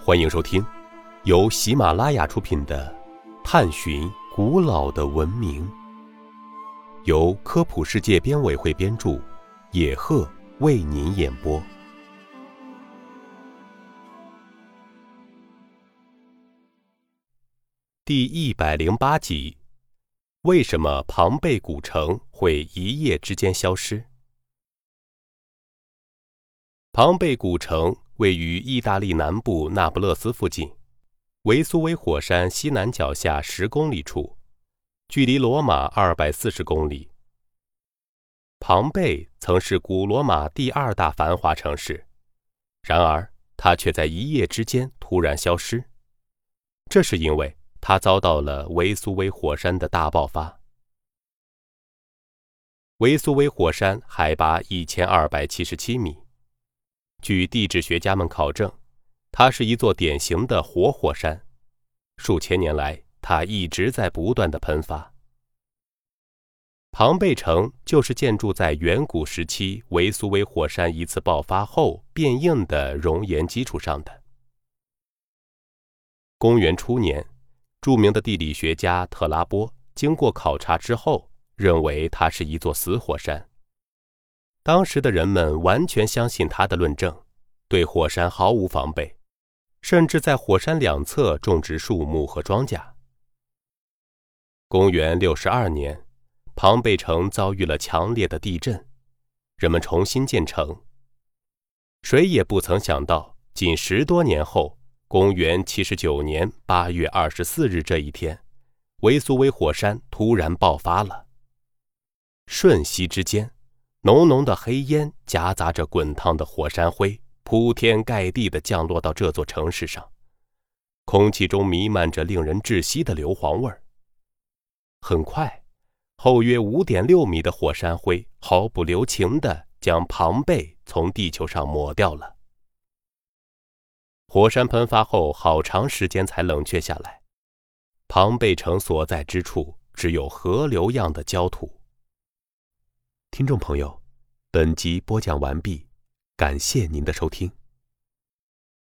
欢迎收听由喜马拉雅出品的《探寻古老的文明》，由科普世界编委会编著，野鹤为您演播。第一百零八集：为什么庞贝古城会一夜之间消失？庞贝古城位于意大利南部那不勒斯附近，维苏威火山西南脚下十公里处，距离罗马二百四十公里。庞贝曾是古罗马第二大繁华城市，然而它却在一夜之间突然消失，这是因为。它遭到了维苏威火山的大爆发。维苏威火山海拔一千二百七十七米，据地质学家们考证，它是一座典型的活火山。数千年来，它一直在不断的喷发。庞贝城就是建筑在远古时期维苏威火山一次爆发后变硬的熔岩基础上的。公元初年。著名的地理学家特拉波经过考察之后，认为它是一座死火山。当时的人们完全相信他的论证，对火山毫无防备，甚至在火山两侧种植树木和庄稼。公元六十二年，庞贝城遭遇了强烈的地震，人们重新建成。谁也不曾想到，仅十多年后。公元七十九年八月二十四日这一天，维苏威火山突然爆发了。瞬息之间，浓浓的黑烟夹杂着滚烫的火山灰，铺天盖地的降落到这座城市上，空气中弥漫着令人窒息的硫磺味儿。很快，厚约五点六米的火山灰毫不留情地将庞贝从地球上抹掉了。火山喷发后，好长时间才冷却下来。庞贝城所在之处只有河流样的焦土。听众朋友，本集播讲完毕，感谢您的收听。